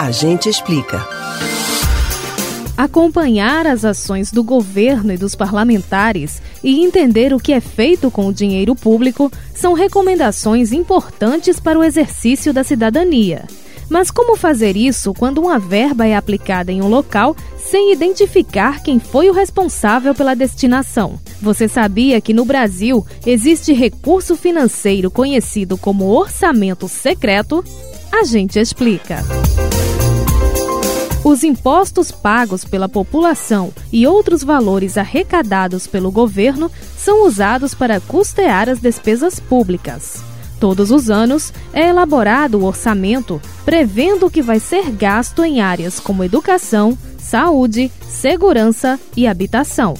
A gente explica. Acompanhar as ações do governo e dos parlamentares e entender o que é feito com o dinheiro público são recomendações importantes para o exercício da cidadania. Mas como fazer isso quando uma verba é aplicada em um local sem identificar quem foi o responsável pela destinação? Você sabia que no Brasil existe recurso financeiro conhecido como orçamento secreto? A gente explica. Os impostos pagos pela população e outros valores arrecadados pelo governo são usados para custear as despesas públicas. Todos os anos é elaborado o orçamento prevendo o que vai ser gasto em áreas como educação, saúde, segurança e habitação.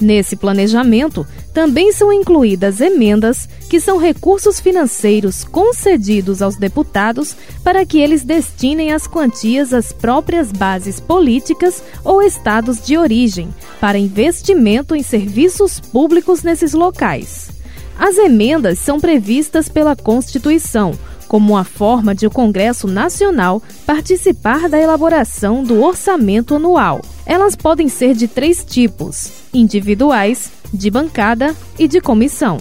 Nesse planejamento, também são incluídas emendas, que são recursos financeiros concedidos aos deputados para que eles destinem as quantias às próprias bases políticas ou estados de origem, para investimento em serviços públicos nesses locais. As emendas são previstas pela Constituição como uma forma de o Congresso Nacional participar da elaboração do orçamento anual. Elas podem ser de três tipos: individuais, de bancada e de comissão.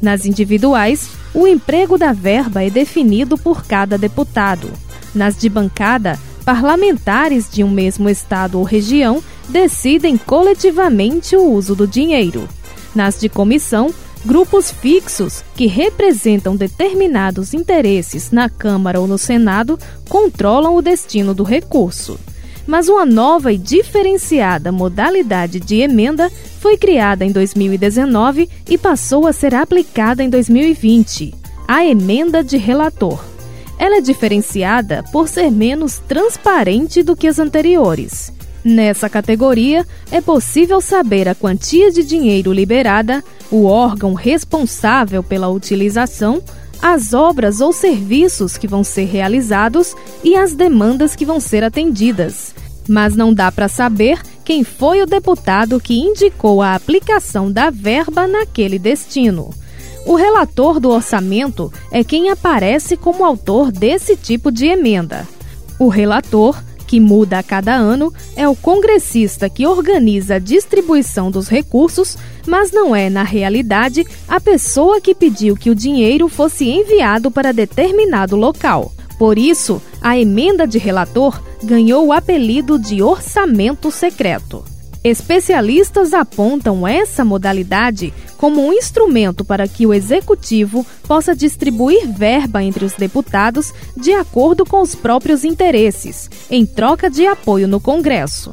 Nas individuais, o emprego da verba é definido por cada deputado. Nas de bancada, parlamentares de um mesmo estado ou região decidem coletivamente o uso do dinheiro. Nas de comissão, grupos fixos que representam determinados interesses na Câmara ou no Senado controlam o destino do recurso mas uma nova e diferenciada modalidade de emenda foi criada em 2019 e passou a ser aplicada em 2020 a emenda de relator. Ela é diferenciada por ser menos transparente do que as anteriores. Nessa categoria, é possível saber a quantia de dinheiro liberada, o órgão responsável pela utilização, as obras ou serviços que vão ser realizados e as demandas que vão ser atendidas mas não dá para saber quem foi o deputado que indicou a aplicação da verba naquele destino. O relator do orçamento é quem aparece como autor desse tipo de emenda. O relator, que muda a cada ano, é o congressista que organiza a distribuição dos recursos, mas não é, na realidade, a pessoa que pediu que o dinheiro fosse enviado para determinado local. Por isso, a emenda de relator ganhou o apelido de orçamento secreto. Especialistas apontam essa modalidade como um instrumento para que o executivo possa distribuir verba entre os deputados de acordo com os próprios interesses, em troca de apoio no Congresso.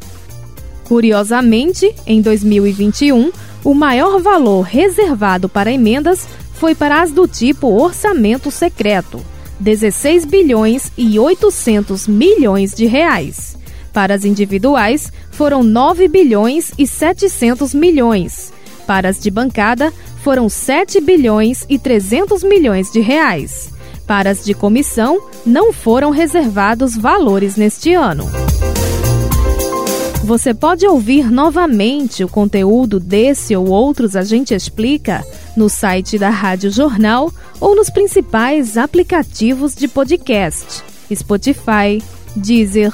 Curiosamente, em 2021, o maior valor reservado para emendas foi para as do tipo orçamento secreto, 16 bilhões e 800 milhões de reais. Para as individuais, foram 9 bilhões e 700 milhões. Para as de bancada, foram 7 bilhões e 300 milhões de reais. Para as de comissão, não foram reservados valores neste ano. Você pode ouvir novamente o conteúdo desse ou outros A Gente Explica no site da Rádio Jornal ou nos principais aplicativos de podcast: Spotify, Deezer,